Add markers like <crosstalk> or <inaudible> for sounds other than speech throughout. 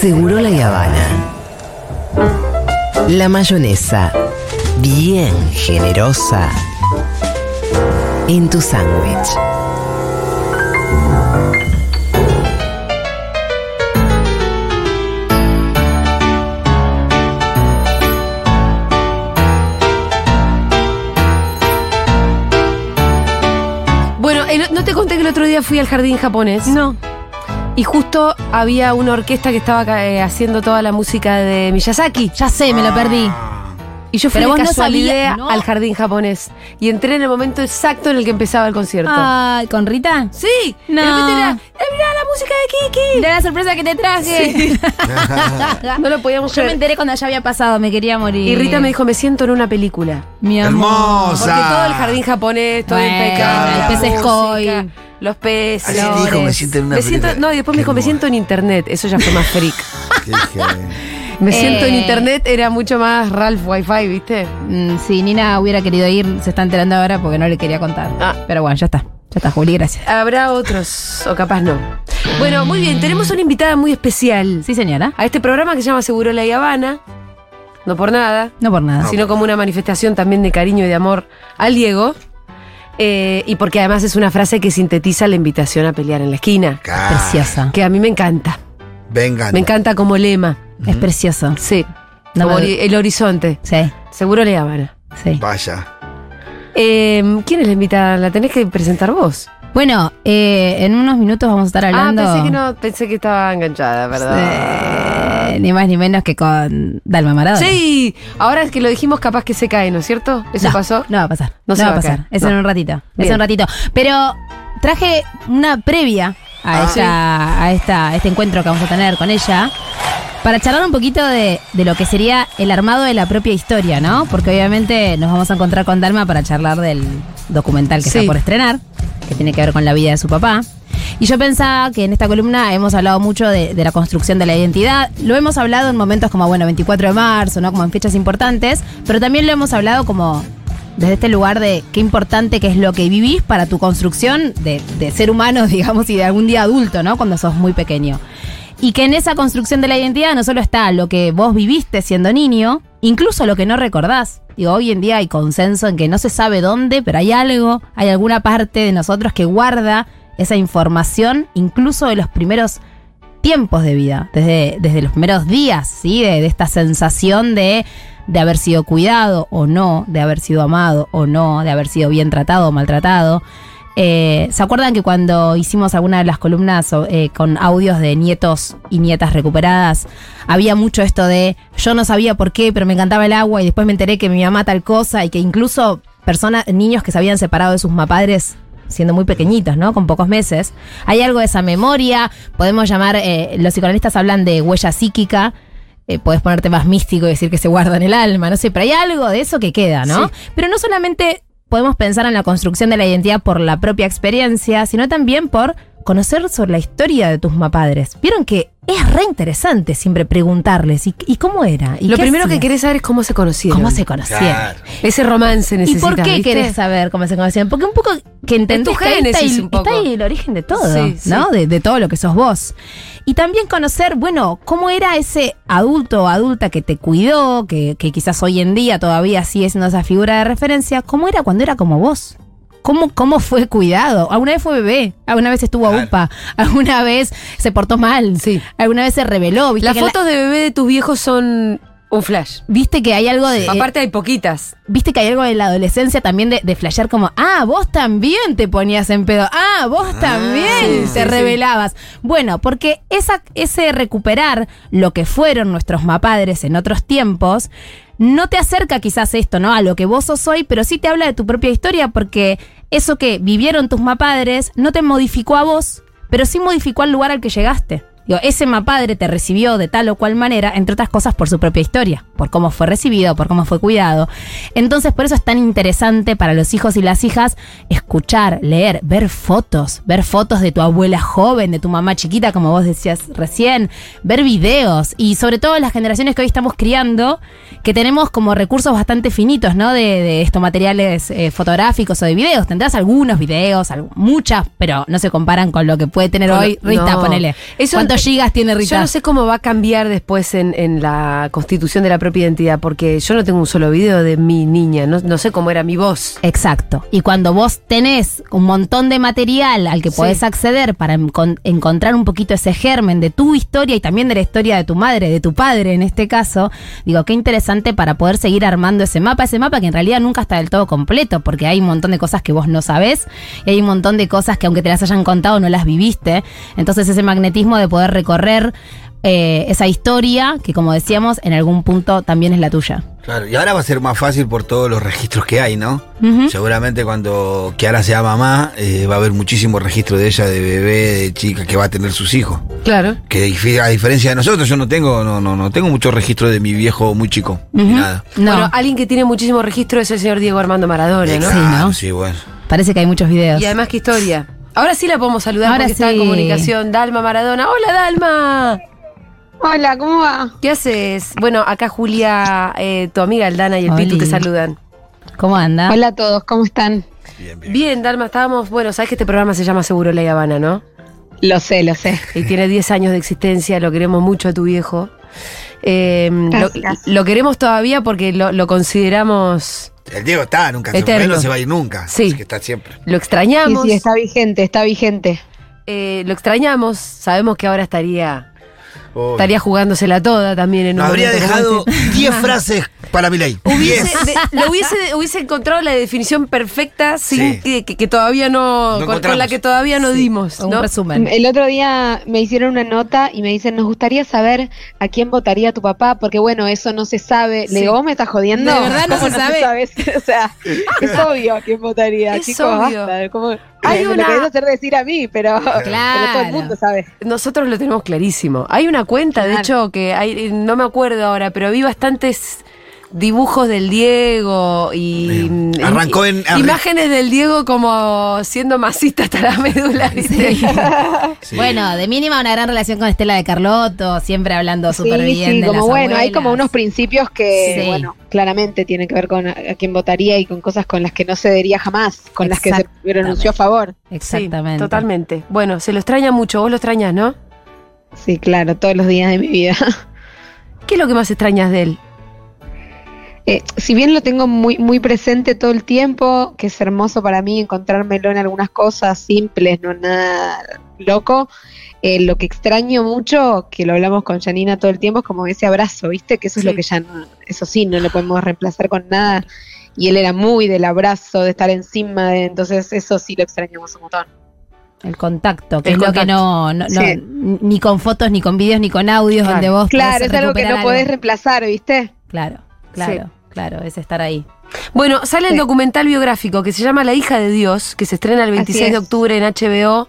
Seguro la Habana. La mayonesa, bien generosa, en tu sándwich. Día fui al jardín japonés. No. Y justo había una orquesta que estaba eh, haciendo toda la música de Miyazaki. Ya sé, me lo perdí. Y yo fui Pero de no casualidad sabías, ¿no? al jardín japonés. Y entré en el momento exacto en el que empezaba el concierto. Ah, ¿con Rita? Sí. No. De repente era, "Eh, mirá la música de Kiki. Era la sorpresa que te traje. <laughs> No lo podíamos Yo me creer. enteré cuando ya había pasado, me quería morir. Y Rita me dijo, me siento en una película. Mi amor. Porque todo el jardín japonés, todo Bueno, impecable. el pez. Los peces. Así dijo, me siento en una Me siento- película. No, y después me dijo, me siento en internet. Eso ya fue más freak. <laughs> Qué. <laughs> Me siento en Eh. internet era mucho más Ralph Wi-Fi, ¿viste? Mm, si Nina hubiera querido ir, se está enterando ahora porque no le quería contar. Ah. Pero bueno, ya está. Ya está, Juli, gracias. Habrá otros, o capaz no. Bueno, muy bien, tenemos una invitada muy especial Sí, señora. a este programa que se llama Seguro La Habana. No por nada, No por nada. sino como una manifestación también de cariño y de amor al Diego. Eh, y porque además es una frase que sintetiza la invitación a pelear en la esquina. Claro. Preciosa. Que a mí me encanta. Vengan. Me encanta como lema. Es precioso. Sí. No como me- el horizonte. Sí, Seguro La Habana. sí. Vaya. Eh, ¿Quién es la invitada? La tenés que presentar vos. Bueno, eh, en unos minutos vamos a estar hablando. Ah, pensé que no, pensé que estaba enganchada, ¿verdad? eh, ni más ni menos que con Dalma Maradona. Sí, ahora es que lo dijimos, capaz que se cae, ¿no es cierto? ¿Eso no, pasó? No va a pasar. No No, se va va a pasar. caer. Es No. en un ratito. Es en un ratito. Pero traje una previa a, Ah. esta, a, esta, a este encuentro que vamos a tener con ella. Para charlar un poquito de, de lo que sería el armado de la propia historia, ¿no? Porque obviamente nos vamos a encontrar con Dalma para charlar del documental que Sí. está por estrenar, que tiene que ver con la vida de su papá. Y yo pensaba que en esta columna hemos hablado mucho de, la construcción de la identidad. Lo hemos hablado en momentos como, bueno, 24 de marzo, ¿no? Como en fechas importantes, pero también lo hemos hablado como desde este lugar de qué importante que es lo que vivís para tu construcción de ser humano, <laughs> digamos, y de algún día adulto, ¿no? Cuando sos muy pequeño. Y que en esa construcción de la identidad no solo está lo que vos viviste siendo niño, incluso lo que no recordás. Digo, hoy en día hay consenso en que no se sabe dónde, pero hay algo, hay alguna parte de nosotros que guarda esa información, incluso de los primeros tiempos de vida, desde, desde los primeros días, ¿sí? De, de esta sensación de, de haber sido cuidado o no, de haber sido amado o no, de haber sido bien tratado o maltratado. Eh, ¿Se acuerdan que cuando hicimos alguna de las columnas eh, con audios de nietos y nietas recuperadas, había mucho esto de yo no sabía por qué, pero me encantaba el agua y después me enteré que mi mamá tal cosa y que incluso personas, niños que se habían separado de sus mapadres siendo muy pequeñitos, ¿no? Con pocos meses. Hay algo de esa memoria, podemos llamar, eh, los psicoanalistas hablan de huella psíquica, eh, puedes ponerte más místico y decir que se guarda en el alma, no sé, pero hay algo de eso que queda, ¿no? Sí. Pero no solamente podemos pensar en la construcción de la identidad por la propia experiencia, sino también por conocer sobre la historia de tus mapadres. Vieron que es re interesante siempre preguntarles, ¿y, y cómo era? ¿Y Lo primero que querés saber es cómo se conocieron. ¿Cómo se conocieron? Claro. Ese romance ¿Y necesitas, por qué ¿viste? querés saber cómo se conocían? Porque un poco que entendés tu que ahí está, un poco. está ahí el origen de todo, Sí, sí. ¿no? De, de todo lo que sos vos. Y también conocer, bueno, cómo era ese adulto o adulta que te cuidó, que, que quizás hoy en día todavía sigue siendo esa figura de referencia, cómo era cuando era como vos. ¿Cómo, ¿Cómo fue cuidado? ¿Alguna vez fue bebé? ¿Alguna vez estuvo a Claro. UPA? <laughs> ¿Alguna vez se portó mal? Sí. ¿Alguna vez se? ¿Viste Las que en la- fotos de bebé de tus viejos son un flash. ¿Viste que hay algo de... Aparte hay poquitas. Viste que hay algo en la adolescencia también de, de flashear como, ah, vos también te ponías en pedo, ah, vos también sí, te sí, revelabas. Bueno, porque esa, ese recuperar lo que fueron nuestros mapadres en otros tiempos, no te acerca quizás esto, ¿no? A lo que vos sos hoy, pero sí te habla de tu propia historia, porque eso que vivieron tus mapadres no te modificó a vos, pero sí modificó al lugar al que llegaste. Digo, ese padre te recibió de tal o cual manera, entre otras cosas por su propia historia, por cómo fue recibido, por cómo fue cuidado. Entonces, por eso es tan interesante para los hijos y las hijas escuchar, leer, ver fotos, ver fotos de tu abuela joven, de tu mamá chiquita, como vos decías recién, ver videos y sobre todo las generaciones que hoy estamos criando, que tenemos como recursos bastante finitos, ¿no? De, de estos materiales eh, fotográficos o de videos. Tendrás algunos videos, muchas, pero no se comparan con lo que puede tener hoy Rita, no. ponele. Eso- ¿Cuántos gigas tiene Rita? Yo no sé cómo va a cambiar después en, en la constitución de la propia identidad, porque yo no tengo un solo video de mi niña, no, no sé cómo era mi voz. Exacto. Y cuando vos tenés un montón de material al que Sí. podés acceder para encon- encontrar un poquito ese germen de tu historia y también de la historia de tu madre, de tu padre en este caso, digo, qué interesante para poder seguir armando ese mapa, ese mapa que en realidad nunca está del todo completo, porque hay un montón de cosas que vos no sabés y hay un montón de cosas que aunque te las hayan contado no las viviste. Entonces ese magnetismo de poder recorrer eh, esa historia, que como decíamos, en algún punto también es la tuya. Claro, y ahora va a ser más fácil por todos los registros que hay, ¿no? Seguramente cuando Kiara sea mamá, eh, va a haber muchísimo registro de ella, de bebé, de chica que va a tener sus hijos. Claro. Que a diferencia de nosotros, yo no tengo, no, no, no tengo mucho registro de mi viejo muy chico. ni. Nada. No, Bueno, alguien que tiene muchísimo registro es el señor Diego Armando Maradona, ¿no? Sí, ¿no? Sí, bueno. parece que hay muchos videos. Y además, qué historia. Ahora sí la podemos saludar Ahora porque está en sí. comunicación. Dalma Maradona. Hola, Dalma. Hola, ¿cómo va? ¿Qué haces? Bueno, acá Julia, eh, tu amiga Aldana y el Pitu te saludan. ¿Cómo anda? Hola a todos, ¿cómo están? Bien, bien. Bien, Dalma, estábamos. Bueno, sabes que este programa se llama Seguro La Habana, ¿no? Lo sé, lo sé. Y tiene 10 años de existencia, lo queremos mucho a tu viejo. Eh, lo, queremos todavía porque lo, lo consideramos. El Diego está, nunca se Eterno. fue, no se va a ir nunca. Sí. Es que está siempre. Lo extrañamos. sí, está vigente, está vigente. eh, lo extrañamos. Sabemos que ahora estaría, Oh. estaría jugándosela toda también en Nos un habría dejado este. 10 <laughs> frases para mi ley. Hubiese, 10. de- lo hubiese, hubiese encontrado la definición perfecta sin Sí. que, que- que todavía no, No con, con la que todavía no dimos. Un ¿no? resumen. El otro día me hicieron una nota y me dicen, nos gustaría saber a quién votaría tu papá, porque bueno, eso no se sabe. Sí. Le digo, ¿vos me estás jodiendo? ¿De verdad no ¿Cómo se sabe? sabes? <laughs> o sea, es <laughs> obvio a quién votaría, Es chicos, obvio. basta. ¿Cómo- Hay me una- lo querés hacer decir a mí, pero, <laughs> pero todo el mundo sabe. Nosotros lo tenemos clarísimo. Hay una cuenta, de Claro. hecho, que hay, no me acuerdo ahora, pero vi bastantes dibujos del Diego y y- Arrancó en- imágenes del Diego como siendo masista hasta la médula. <laughs> Sí. Bueno, de mínima una gran relación con Estela de Carlotto, siempre hablando súper sí, bien sí, de como las bueno, hay como unos principios que, Sí. bueno, claramente tienen que ver con a, quién votaría y con cosas con las que no cedería jamás, con las que se pronunció a favor. Exactamente. Sí, totalmente. Bueno, se lo extraña mucho. Vos lo extrañas, ¿no? Sí, claro, todos los días de mi vida. ¿Qué es lo que más extrañas de él? Eh, si bien lo tengo muy, muy presente todo el tiempo, que es hermoso para mí encontrármelo en algunas cosas simples, no nada loco, eh, lo que extraño mucho, que lo hablamos con Janina todo el tiempo, es como ese abrazo, ¿viste? Que eso Sí. es lo que ya no, eso sí, no lo podemos reemplazar con nada. Y él era muy del abrazo, de estar encima de, entonces eso sí lo extrañamos un montón. El contacto, que El es lo que no, no- no- Sí. ni con fotos, ni con vídeos, ni con audios, Claro. donde vos Claro, es algo que no podés algo. reemplazar, ¿viste? Claro, claro, claro, es estar ahí. Bueno, sale el documental biográfico que se llama La hija de Dios, que se estrena el 26 de octubre en HBO.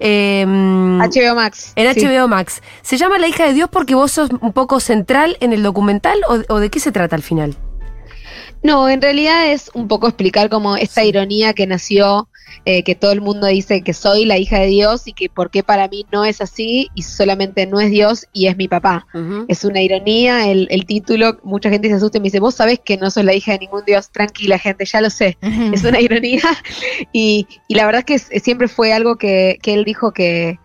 eh, HBO Max. En sí. HBO Max. ¿Se llama La hija de Dios porque vos sos un poco central en el documental o, o de qué se trata al final? No, en realidad es un poco explicar como esta ironía que nació, eh, que todo el mundo dice que soy la hija de Dios y que por qué para mí no es así y solamente no es Dios y es mi papá. Es una ironía el, el título, mucha gente se asusta y me dice, vos sabés que no sos la hija de ningún Dios, tranquila gente, ya lo sé. Es una ironía <laughs> y, y la verdad es que siempre fue algo que, que él dijo que,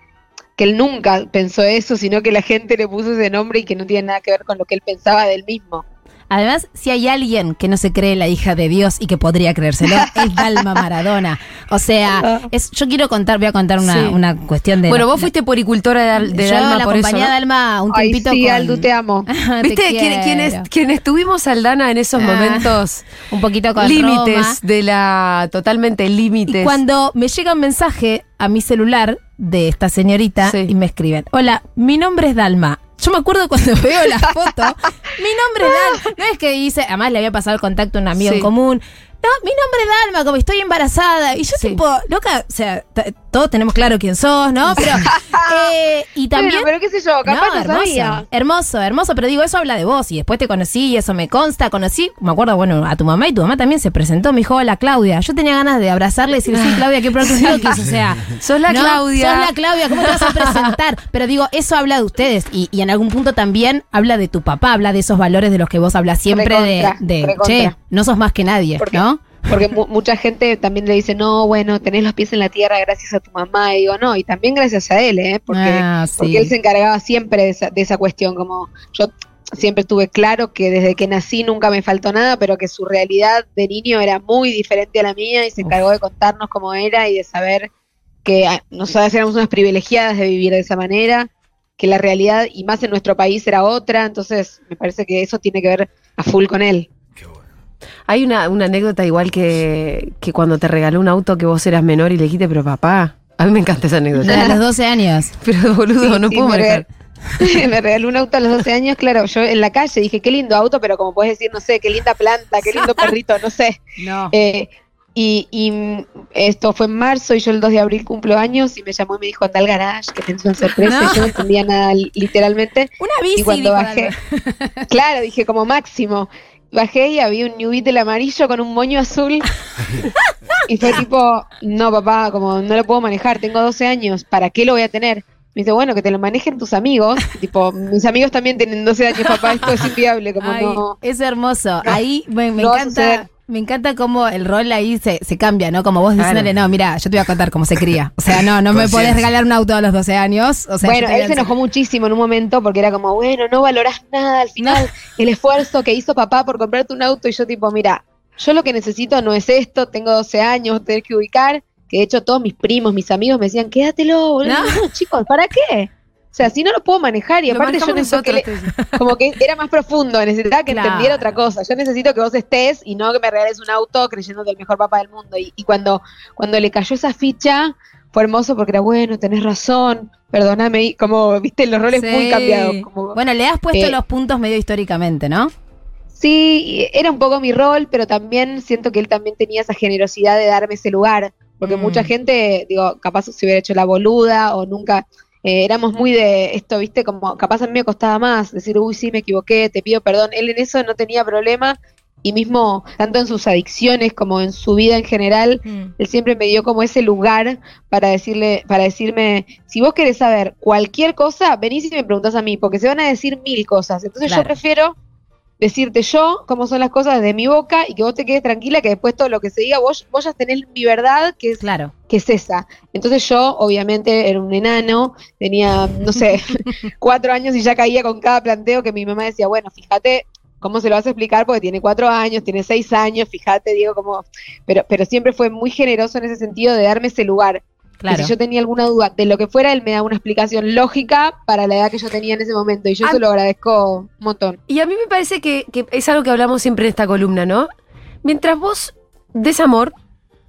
que él nunca pensó eso, sino que la gente le puso ese nombre y que no tiene nada que ver con lo que él pensaba del mismo. Además, si hay alguien que no se cree la hija de Dios y que podría creérselo, <laughs> es Dalma Maradona. O sea, es, yo quiero contar, voy a contar una, Sí. una cuestión de. Bueno, vos fuiste poricultora de, Dal- de yo Dalma la por eso. acompañé a ¿no? Dalma un Ay, tiempito sí, con- Aldu, te amo. <laughs> Te ¿Viste? Quienes, quienes tuvimos Aldana en esos Ah, momentos un poquito con límites Roma. de la. totalmente límites. Y cuando me llega un mensaje a mi celular de esta señorita Sí. y me escriben, hola, mi nombre es Dalma. Yo me acuerdo cuando <laughs> veo la foto, <laughs> mi nombre es Dalma. No es que dice, además le había pasado el contacto a un amigo Sí. en común. No, mi nombre es Dalma, como estoy embarazada. Y yo Sí. tipo, loca, o sea, todos tenemos claro quién sos, ¿no? Pero <laughs> Eh, y también. Pero qué sé yo, capaz no, hermoso, sabía. hermoso, hermoso, pero digo, eso habla de vos y después te conocí y eso me consta, conocí, me acuerdo, bueno, a tu mamá y tu mamá también se presentó, me dijo, hola Claudia. Yo tenía ganas de abrazarle y decir, sí, Claudia, qué pronto gnocchis, <laughs> o sea. Sos la ¿no? Claudia. Sos la Claudia, ¿cómo te vas a presentar? <laughs> Pero digo, eso habla de ustedes y, y en algún punto también habla de tu papá, habla de esos valores de los que vos hablas siempre Recontra, de, de che, no sos más que nadie, ¿no? Porque mu- mucha gente también le dice, no, bueno, tenés los pies en la tierra gracias a tu mamá. Y digo, no, y también gracias a él, ¿eh? Porque, Ah, sí. porque él se encargaba siempre de esa, de esa cuestión. Como yo siempre tuve claro que desde que nací nunca me faltó nada, pero que su realidad de niño era muy diferente a la mía y se Uf. encargó de contarnos cómo era y de saber que ah, nosotras éramos unas privilegiadas de vivir de esa manera, que la realidad, y más en nuestro país, era otra. Entonces, me parece que eso tiene que ver a full con él. Hay una, una anécdota igual que, que cuando te regaló un auto que vos eras menor y le dijiste, pero papá. A mí me encanta esa anécdota. los <laughs> 12 años. Pero boludo, Sí, no sí, puedo me manejar. regaló- <laughs> me regaló un auto a los 12 años, claro, yo en la calle dije, qué lindo auto, pero como puedes decir, no sé, qué linda planta, qué lindo <laughs> perrito, no sé. No. Eh, y, y, mm, esto fue en marzo y yo el 2 de abril cumplo años y me llamó y me dijo, anda al garage, que tenés una sorpresa. No. Y yo no entendía nada li- literalmente. Una bici, Y cuando bajé, claro, dije como máximo. Bajé y había un New Beetle amarillo con un moño azul. <laughs> y fue tipo, no papá, como no lo puedo manejar, tengo 12 años, ¿para qué lo voy a tener? Me dice, bueno, que te lo manejen tus amigos. <laughs> tipo, mis amigos también tienen 12 años, papá, esto es inviable, como Ay, no. Es hermoso. Ahí me, no encanta. Me encanta cómo el rol ahí se, se cambia, ¿no? Como vos Claro. diciéndole, no, mira, yo te voy a contar cómo se cría. O sea, no, no me podés regalar un auto a los 12 años. O sea, bueno, él se enojó muchísimo en un momento porque era como, bueno, no valorás nada al final, el esfuerzo que hizo papá por comprarte un auto y yo tipo, mira, yo lo que necesito no es esto, tengo 12 años, tenés que ubicar, que de hecho todos mis primos, mis amigos me decían, quédatelo, boludo. No. No, chicos, ¿para qué? O sea, si no lo puedo manejar y Lo aparte yo necesito que le- como que era más profundo, necesitaba que Claro. entendiera otra cosa. Yo necesito que vos estés y no que me regales un auto creyéndote el mejor papá del mundo. Y, y cuando, cuando le cayó esa ficha, fue hermoso porque era bueno, tenés razón, perdóname, y como viste los roles muy cambiados. Como, Bueno, le has puesto Eh, los puntos medio históricamente, ¿no? Sí, era un poco mi rol, pero también siento que él también tenía esa generosidad de darme ese lugar, porque Mm. mucha gente, digo, capaz se hubiera hecho la boluda o nunca, eh, éramos muy de esto, viste, como capaz a mí me costaba más decir, uy, sí, me equivoqué, te pido perdón, él en eso no tenía problema y mismo tanto en sus adicciones como en su vida en general, él siempre me dio como ese lugar para decirle, para decirme, si vos querés saber cualquier cosa, venís y me preguntás a mí, porque se van a decir mil cosas. Entonces Claro. yo prefiero decirte yo cómo son las cosas de mi boca y que vos te quedes tranquila que después todo lo que se diga, vos, vos ya tenés mi verdad, que es, Claro. que es esa. Entonces yo, obviamente, era un enano, tenía, no sé, <laughs> cuatro años y ya caía con cada planteo que mi mamá decía, bueno, fíjate cómo se lo vas a explicar porque tiene cuatro años, tiene seis años, fíjate, digo, como, pero, pero siempre fue muy generoso en ese sentido de darme ese lugar. Que si yo tenía alguna duda de lo que fuera, él me da una explicación lógica para la edad que yo tenía en ese momento. Y yo Ah. se lo agradezco un montón. Y a mí me parece que, que es algo que hablamos siempre en esta columna, ¿no? Mientras vos des amor,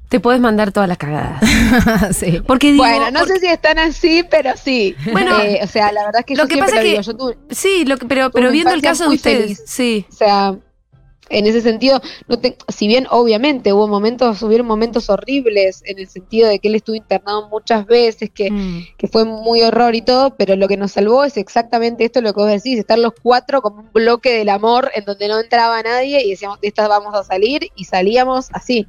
te podés mandar todas las cagadas. <laughs> sí. Porque digo, bueno, no porque- sé si están así, pero sí. Bueno, Eh, o sea, la verdad es que lo yo que siempre pasa lo que- digo. Yo tuve, sí, lo que- pero, pero viendo el caso de ustedes, feliz. sí. o sea, en ese sentido, no te- si bien obviamente hubo momentos, hubieron momentos horribles en el sentido de que él estuvo internado muchas veces, que, Mm. que fue muy horror y todo, pero lo que nos salvó es exactamente esto lo que vos decís, estar los cuatro como un bloque del amor en donde no entraba nadie y decíamos, de estas vamos a salir y salíamos así.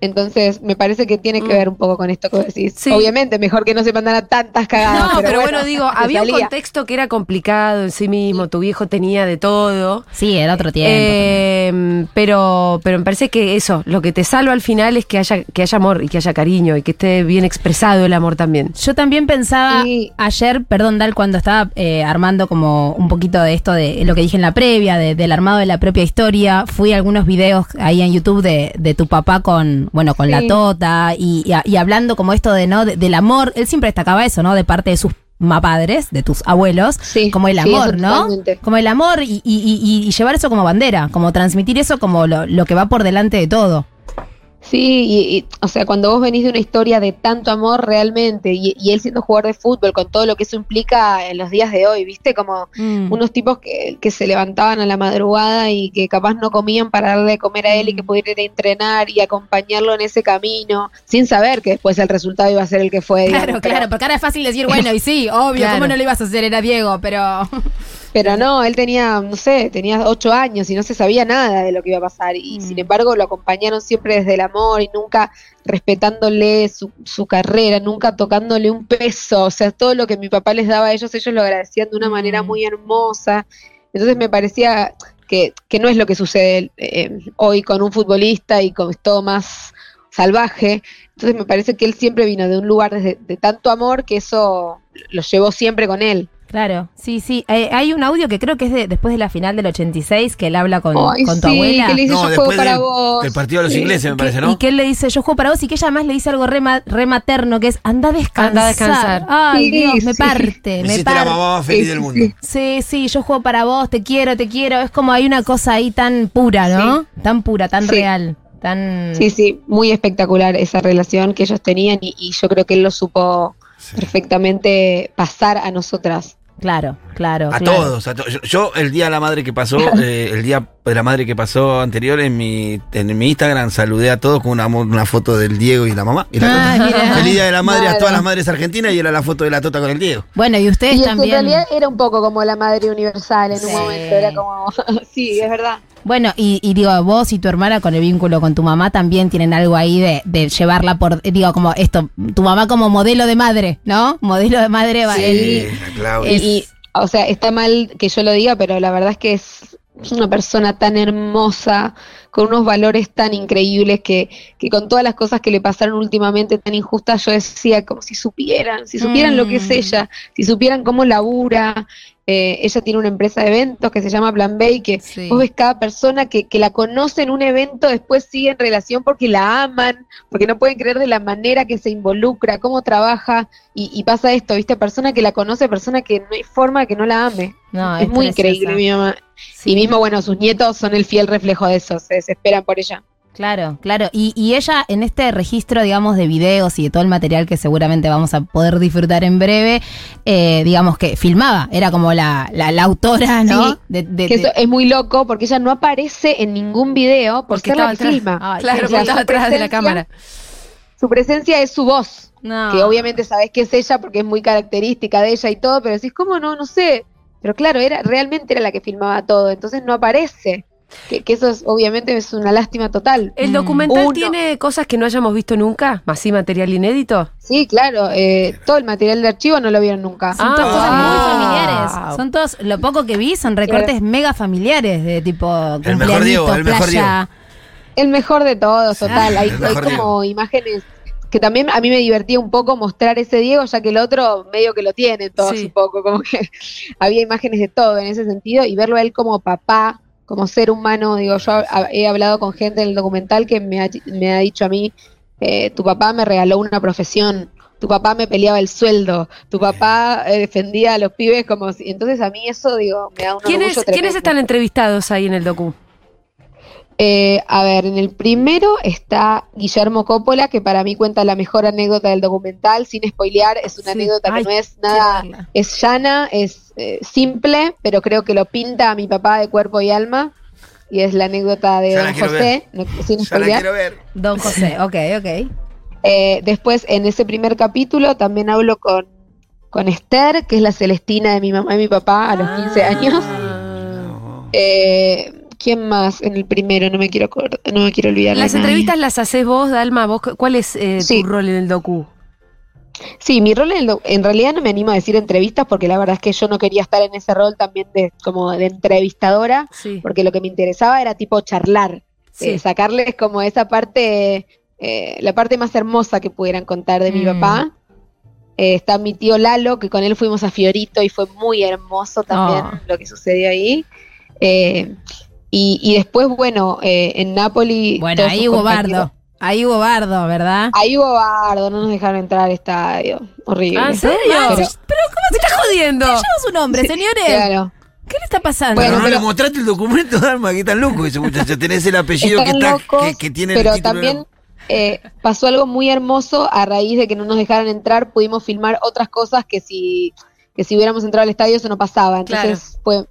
Entonces, me parece que tiene que Mm. ver un poco con esto que decís. Sí. Obviamente, mejor que no se mandara tantas cagadas. No, pero, bueno, digo, había un contexto que era complicado en sí mismo, tu viejo tenía de todo. Sí, era otro tiempo. Eh, pero, pero me parece que eso, lo que te salva al final es que haya, que haya amor y que haya cariño y que esté bien expresado el amor también. Yo también pensaba Sí. ayer, perdón, Dal, cuando estaba eh, armando como un poquito de esto de lo que dije en la previa, de- del armado de la propia historia, fui a algunos videos ahí en YouTube de, de tu papá con, bueno, con la tota y, y a- y hablando como esto de, ¿no? De- del amor, él siempre destacaba eso, ¿no? De parte de sus mapadres, de tus abuelos, Sí, como el amor, ¿no? Como el amor y, y- y- y llevar eso como bandera, como transmitir eso como lo, lo que va por delante de todo. Sí, y, y, o sea, cuando vos venís de una historia de tanto amor realmente, y, y él siendo jugador de fútbol, con todo lo que eso implica en los días de hoy, ¿viste? Como Mm. unos tipos que, que se levantaban a la madrugada y que capaz no comían para darle de comer a él y que pudiera ir a entrenar y acompañarlo en ese camino, sin saber que después el resultado iba a ser el que fue. Claro, pero- claro, porque ahora es fácil decir, bueno, y sí, obvio, Claro. ¿cómo <laughs> no lo ibas a hacer? Era Diego, pero. Pero no, él tenía, no sé, tenía ocho años y no se sabía nada de lo que iba a pasar. Y Mm. sin embargo lo acompañaron siempre desde el amor y nunca respetándole su, su carrera, nunca tocándole un peso. O sea, todo lo que mi papá les daba a ellos, ellos lo agradecían de una manera Mm. muy hermosa. Entonces me parecía que, que no es lo que sucede eh, hoy con un futbolista y con todo más salvaje. Entonces me parece que él siempre vino de un lugar de, de tanto amor que eso lo llevó siempre con él. Claro, sí, sí. Eh, hay un audio que creo que es de, después de la final del 86 que él habla con, Ay, con tu sí, abuela. que le dice No, yo después juego para del- vos. del partido de los Sí. ingleses, me Que- parece, Y ¿no? que él le dice, yo juego para vos, y que ella además le dice algo re, ma- re materno, que es, anda a descansar. Anda a descansar. Ay, Sí, Dios, me parte, Me me hiciste la parte. mamá más feliz Sí, del sí, mundo. sí. Sí, yo juego para vos, te quiero, te quiero. Es como hay una cosa ahí tan pura, ¿no? Tan pura, tan Sí. real, tan... Sí, sí, muy espectacular esa relación que ellos tenían y, y yo creo que él lo supo Sí. perfectamente pasar a nosotras. Claro, claro. A claro. todos, a to- yo, yo el día de la madre que pasó, <laughs> eh, el día de la madre que pasó anterior en mi, en mi Instagram saludé a todos con una, foto del Diego y la mamá. Y la Ah, Tota. mira. Feliz día de la madre a todas las madres argentinas y era la foto de la Tota con el Diego. Bueno, y ustedes Y es que también. en realidad era un poco como la madre universal en Sí. un momento, era como, <laughs> sí, es verdad. Bueno, y, y digo, vos y tu hermana con el vínculo con tu mamá también tienen algo ahí de, de llevarla por, digo, como esto, tu mamá como modelo de madre, ¿no? Modelo de madre, la Claudia. Y, y, o sea, está mal que yo lo diga, pero la verdad es que es, es una persona tan hermosa, con unos valores tan increíbles que, que con todas las cosas que le pasaron últimamente tan injustas, yo decía como si supieran, si supieran lo que es Mm. ella, si supieran cómo labura. Eh, ella tiene una empresa de eventos que se llama Plan B y que Sí. vos ves cada persona que, que la conoce en un evento, después sigue en relación porque la aman, porque no pueden creer de la manera que se involucra, cómo trabaja, y, y pasa esto, ¿viste? Persona que la conoce, persona que no hay forma que no la ame. No, es muy increíble mi mamá. Sí. Y mismo, bueno, sus nietos son el fiel reflejo de eso, se desesperan por ella. Claro, claro. Y, y ella en este registro, digamos, de videos y de todo el material que seguramente vamos a poder disfrutar en breve, eh, digamos que filmaba, era como la, la, la autora, ¿no? Sí, De- de- Que de- eso es muy loco porque ella no aparece en ningún video por Porque ser la que atrás. filma. Ay, Claro, estaba su atrás de la presencia- cámara. Su presencia es su voz. no. que obviamente sabes que es ella porque es muy característica de ella y todo, pero decís, ¿cómo no? No sé. Pero claro, era realmente era la que filmaba todo, entonces no aparece. Que, que eso es, obviamente es una lástima total. ¿El documental Uno. tiene cosas que no hayamos visto nunca? ¿Más sí material inédito? Sí, claro, eh, todo el material de archivo no lo vieron nunca. Son todas Ah. cosas muy familiares. Son todos, lo poco que vi son recortes mega familiares de tipo El mejor Diego, el mejor playa. El mejor de todos, total. Hay, como imágenes que también a mí me divertía un poco mostrar ese Diego, ya que el otro medio que lo tiene todos Sí. un poco, como que <laughs> había imágenes de todo en ese sentido y verlo a él como papá, como ser humano, digo, yo he hablado con gente en el documental que me ha, me ha dicho a mí, eh, tu papá me regaló una profesión, tu papá me peleaba el sueldo, tu papá eh, defendía a los pibes como si, entonces a mí eso, digo, me da un ¿Quiénes, ¿quiénes están entrevistados ahí en el docu? Eh, a ver, en el primero está Guillermo Coppola, que para mí cuenta la mejor anécdota del documental, sin spoilear, es una Sí. anécdota Ay, que no es nada, es llana, es eh, simple, pero creo que lo pinta a mi papá de cuerpo y alma, y es la anécdota de Ya Don José, no- sin Ya la spoilear. quiero ver. Don José, ok, ok. Eh, después, en ese primer capítulo, también hablo con, con Esther, que es la Celestina de mi mamá y mi papá a los 15 años. Ah. Eh, ¿Quién más en el primero? No me quiero acordar, no me quiero olvidar. Las entrevistas las haces vos, Dalma. ¿Vos, cu- ¿Cuál es eh, Sí. tu rol en el docu? Sí, mi rol en, el doc- en realidad no me animo a decir entrevistas porque la verdad es que yo no quería estar en ese rol también de como de entrevistadora, Sí. porque lo que me interesaba era tipo charlar, Sí. eh, sacarles como esa parte, eh, la parte más hermosa que pudieran contar de mi Mm. papá. Está mi tío Lalo, que con él fuimos a Fiorito y fue muy hermoso también Oh. lo que sucedió ahí. Eh, y, y después, bueno, eh, en Nápoli... Bueno, ahí hubo bardo. Ahí hubo bardo, ¿verdad? Ahí hubo bardo, no nos dejaron entrar al estadio. Horrible. Ah, ¿En serio? Pero- Pero, ¿cómo te estás jodiendo? Tenemos su nombre, señores. Claro. ¿Qué le está pasando? Bueno, Pero no pero- le mostraste el documento, Dalma, que tan loco ese muchacho. Tenés el apellido que, está, locos, que, que tiene pero el título. también eh, pasó algo muy hermoso a raíz de que no nos dejaran entrar, pudimos filmar otras cosas que si, que si hubiéramos entrado al estadio eso no pasaba. Entonces fue,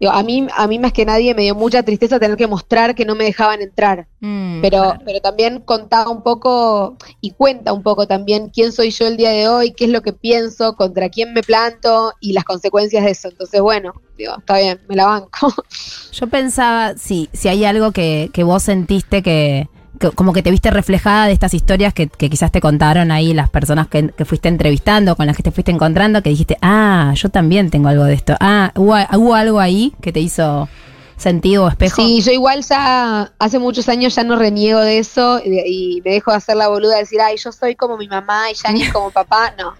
digo, a mí, a mí más que nadie me dio mucha tristeza tener que mostrar que no me dejaban entrar. Mm, Pero, claro. pero también contaba un poco y cuenta un poco también quién soy yo el día de hoy, qué es lo que pienso, contra quién me planto y las consecuencias de eso. Entonces, bueno, digo, está bien, me la banco. <laughs> Yo pensaba, sí, si hay algo que, que vos sentiste que, que como que te viste reflejada de estas historias que, quizás te contaron ahí las personas que, que fuiste entrevistando, con las que te fuiste encontrando, que dijiste, ah, yo también tengo algo de esto. Ah, hubo, hubo algo ahí que te hizo sentido o espejo. Sí, yo igual ya hace muchos años ya no reniego de eso y, y me dejo de hacer la boluda de decir, ay, yo soy como mi mamá y Yanni es como papá. No,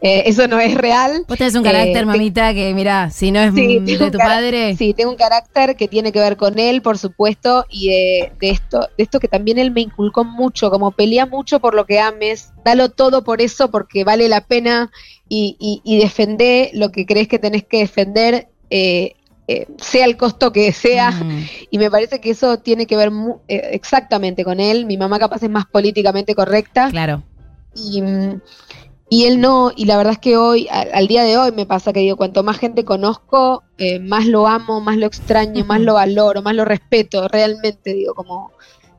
Eh, eso no es real. Vos tenés un Eh, carácter, te- mamita, que mira, si no es Sí, de tu padre. Sí, tengo un carácter que tiene que ver con él, por supuesto, y de, de esto, de esto que también él me inculcó mucho, como pelea mucho por lo que ames, dalo todo por eso, porque vale la pena, y, y, y defender lo que crees que tenés que defender, eh, eh, sea el costo que sea. Mm. <laughs> Y me parece que eso tiene que ver mu- eh, exactamente con él. Mi mamá capaz es más políticamente correcta. Claro. Y, mm, y él no, y la verdad es que hoy, al, al día de hoy me pasa que digo, cuanto más gente conozco, eh, más lo amo, más lo extraño, más lo valoro, más lo respeto, realmente digo, como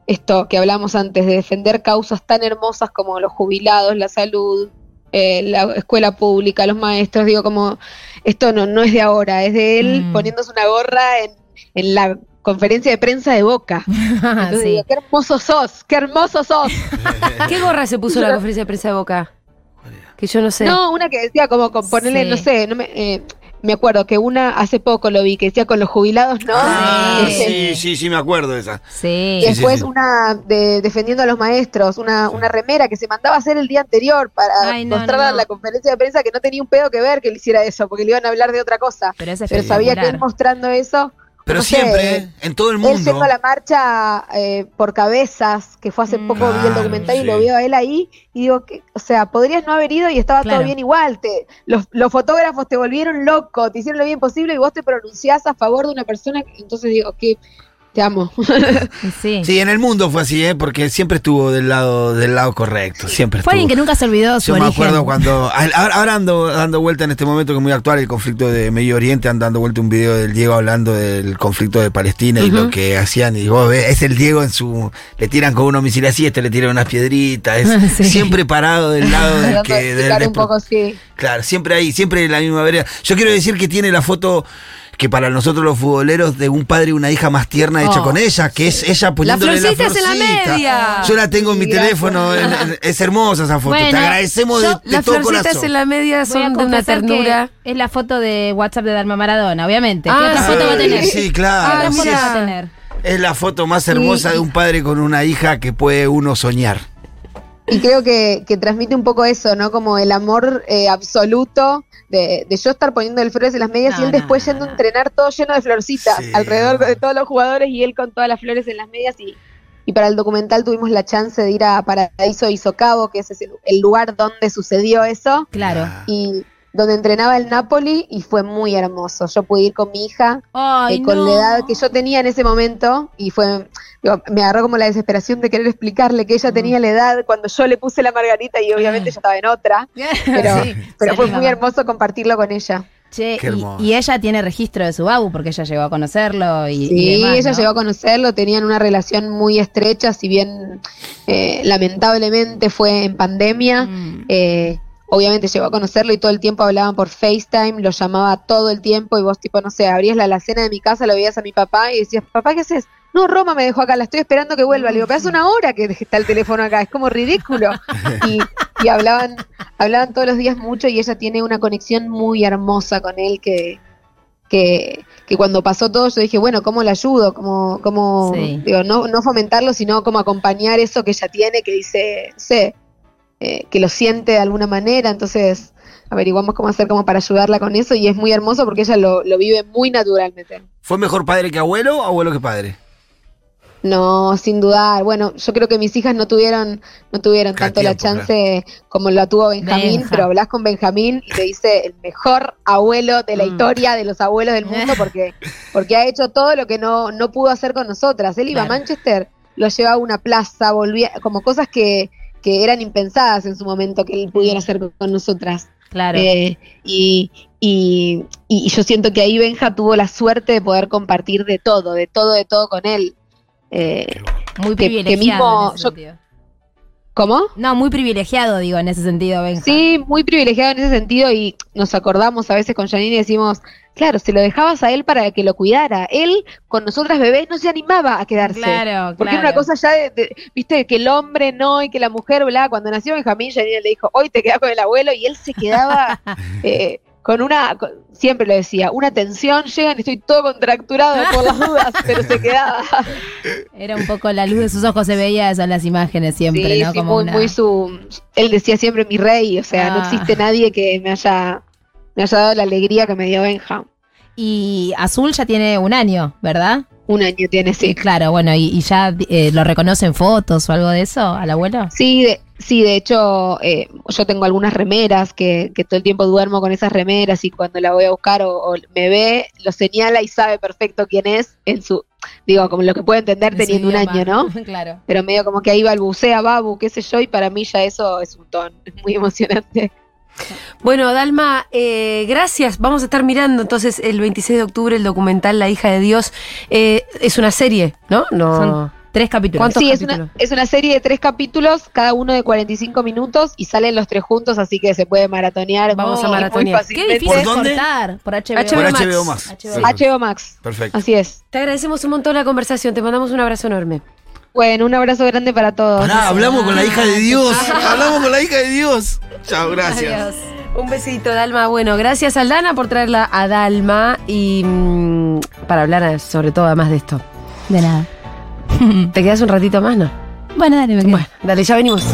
esto que hablamos antes, de defender causas tan hermosas como los jubilados, la salud, eh, la escuela pública, los maestros, digo, como esto no, no es de ahora, es de él Mm. poniéndose una gorra en, en la conferencia de prensa de Boca. <laughs> Entonces Sí. digo, qué hermoso sos, qué hermoso sos. <laughs> ¿Qué gorra se puso en la conferencia de prensa de Boca? Que yo no sé. No, una que decía como con ponerle, Sí. no sé, no me, eh, me acuerdo que una hace poco lo vi, que decía con los jubilados, ¿no? Ah, sí, sí, sí, me acuerdo de esa. Sí. Y después sí, sí. una de defendiendo a los maestros, una, una remera que se mandaba a hacer el día anterior para Ay, no, mostrar no, a no. la conferencia de prensa que no tenía un pedo que ver que le hiciera eso, porque le iban a hablar de otra cosa. Pero es Pero sabía que él mostrando eso. Pero no sé, siempre, ¿eh? en todo el Él mundo. yendo a la marcha eh, por cabezas, que fue hace Mm. poco, vi el Claro, documental y lo veo a él ahí, y digo, que, o sea, podrías no haber ido y estaba Claro. todo bien igual. Te, los, los fotógrafos te volvieron loco, te hicieron lo bien posible y vos te pronunciás a favor de una persona. Entonces digo, que te amo. <laughs> Sí. Sí, en el mundo fue así, ¿eh? porque siempre estuvo del lado del lado correcto. Siempre Fue alguien que nunca se olvidó de su Yo me acuerdo cuando. Ahora ando dando vuelta en este momento que es muy actual el conflicto de Medio Oriente, ando dando vuelta un video del Diego hablando del conflicto de Palestina y lo que hacían. Y vos ves, es el Diego en su. Le tiran con unos misiles así, este le tiran unas piedritas. Es <laughs> Sí. siempre parado del lado del que. de del explicar un despro- poco, sí. Claro, siempre ahí, siempre en la misma vereda. Yo quiero decir que tiene la foto que para nosotros los futboleros de un padre y una hija más tierna hecha Oh, con ella, que es ella poniéndole la florcita es en la florcita. media. Yo la tengo en mi gracias. teléfono, en- en- <laughs> es hermosa esa foto. Bueno, Te agradecemos yo- de, de Las todo florcitas corazón. en la media son de una ternura. Es la foto de WhatsApp de Dalma Maradona, obviamente. ¿Qué Ah, otra sí. foto va a tener? Sí, claro. ¿Qué Ah, foto mira. va a tener? Es la foto más hermosa Sí. de un padre con una hija que puede uno soñar. Y creo que, que transmite un poco eso, ¿no? Como el amor eh, absoluto de, de yo estar poniendo el flores en las medias No, y él después no, yendo a entrenar todo lleno de florcitas Sí. alrededor de todos los jugadores y él con todas las flores en las medias y, y para el documental tuvimos la chance de ir a Paraíso y Socavo, que ese es el, el lugar donde sucedió eso Claro. Ah. y donde entrenaba el Napoli y fue muy hermoso. Yo pude ir con mi hija Ay, eh, con no. la edad que yo tenía en ese momento y fue digo, me agarró como la desesperación de querer explicarle que ella tenía la edad cuando yo le puse la margarita y obviamente ella estaba en otra pero, <laughs> Sí, pero sí, fue muy hermoso compartirlo con ella Che, y, ella tiene registro de su babu porque ella llegó a conocerlo y, y sí demás, ella ¿no? llegó a conocerlo tenían una relación muy estrecha si bien eh, lamentablemente fue en pandemia Mm. eh, obviamente llegó a conocerlo y todo el tiempo hablaban por FaceTime, lo llamaba todo el tiempo y vos tipo, no sé, abrías la alacena de mi casa, lo veías a mi papá y decías, papá, ¿qué haces? No, Roma me dejó acá, la estoy esperando que vuelva. Le digo, pero hace una hora que está el teléfono acá, es como ridículo. Y, y hablaban, hablaban todos los días mucho y ella tiene una conexión muy hermosa con él que, que, que cuando pasó todo yo dije, bueno, ¿cómo la ayudo? ¿Cómo, cómo Sí. digo, no, no fomentarlo, sino como acompañar eso que ella tiene, que dice, sé, eh, que lo siente de alguna manera, entonces averiguamos cómo hacer como para ayudarla con eso y es muy hermoso porque ella lo, lo vive muy naturalmente. ¿Fue mejor padre que abuelo o abuelo que padre? No, sin dudar. Bueno, yo creo que mis hijas no tuvieron, no tuvieron Cada tanto la chance como la tuvo Benjamín, Benja. pero hablas con Benjamín y te dice el mejor abuelo de la Mm. historia de los abuelos del mundo porque, <laughs> porque ha hecho todo lo que no, no pudo hacer con nosotras. Él iba Claro. a Manchester lo llevaba a una plaza, volvía, como cosas que, que eran impensadas en su momento que él pudiera hacer con nosotras. Claro. Eh, y, y, y yo siento que ahí Benja tuvo la suerte de poder compartir de todo, de todo, de todo con él. Eh, muy que- que privilegiado. mismo en ese yo- sentido. ¿Cómo? No, muy privilegiado, digo, en ese sentido, Benja. Sí, muy privilegiado en ese sentido y nos acordamos a veces con Janine y decimos, claro, se lo dejabas a él para que lo cuidara. Él con nosotras bebés no se animaba a quedarse. Claro, Porque era claro. una cosa ya de, de- viste, que el hombre no y que la mujer, bla, cuando nació Benjamín, Janine le dijo, hoy te quedas con el abuelo y él se quedaba <laughs> eh, con una, con- siempre lo decía, una tensión, llegan y estoy todo contracturado por las dudas, <laughs> pero se quedaba. Era un poco la luz de sus ojos, se veía eso en las imágenes siempre, sí, ¿no? sí, Como muy, una- muy su, él decía siempre mi rey, o sea, no Ah. existe nadie que me haya, me haya dado la alegría que me dio Benja. Y Azul ya tiene un año, ¿verdad? Un año tiene, sí. Claro, bueno, y, y ya eh, lo reconocen fotos o algo de eso al abuelo. Sí, de, sí, de hecho, eh, yo tengo algunas remeras que, que todo el tiempo duermo con esas remeras y cuando la voy a buscar o, o me ve, lo señala y sabe perfecto quién es en su, digo, como lo que puede entender En teniendo un año, ¿no? <laughs> claro. Pero medio como que ahí balbucea, babu, qué sé yo, y para mí ya eso es un ton, <laughs> es muy emocionante. Bueno, Dalma, eh, gracias. Vamos a estar mirando entonces el 26 de octubre el documental La hija de Dios. Eh, es una serie, ¿no? No. Son tres capítulos. ¿Cuántos Sí, es una, es una serie de tres capítulos, cada uno de 45 minutos, y salen los tres juntos, así que se puede maratonear. Vamos a maratonear. Qué difícil ¿Por dónde? cortar. Por HBO. HBO Por Max. HBO Max. HBO Max, Perfecto. así es. Te agradecemos un montón la conversación. Te mandamos un abrazo enorme. Bueno, un abrazo grande para todos. Pará, hablamos con la hija de Dios. <laughs> Hablamos con la hija de Dios. Chao, gracias. Adiós. Un besito, Dalma. Bueno, gracias Aldana por traerla a Dalma y mm, para hablar sobre todo además de esto. De nada. ¿Te quedas un ratito más, no? Bueno, dale, me quedo. Bueno, dale, ya venimos.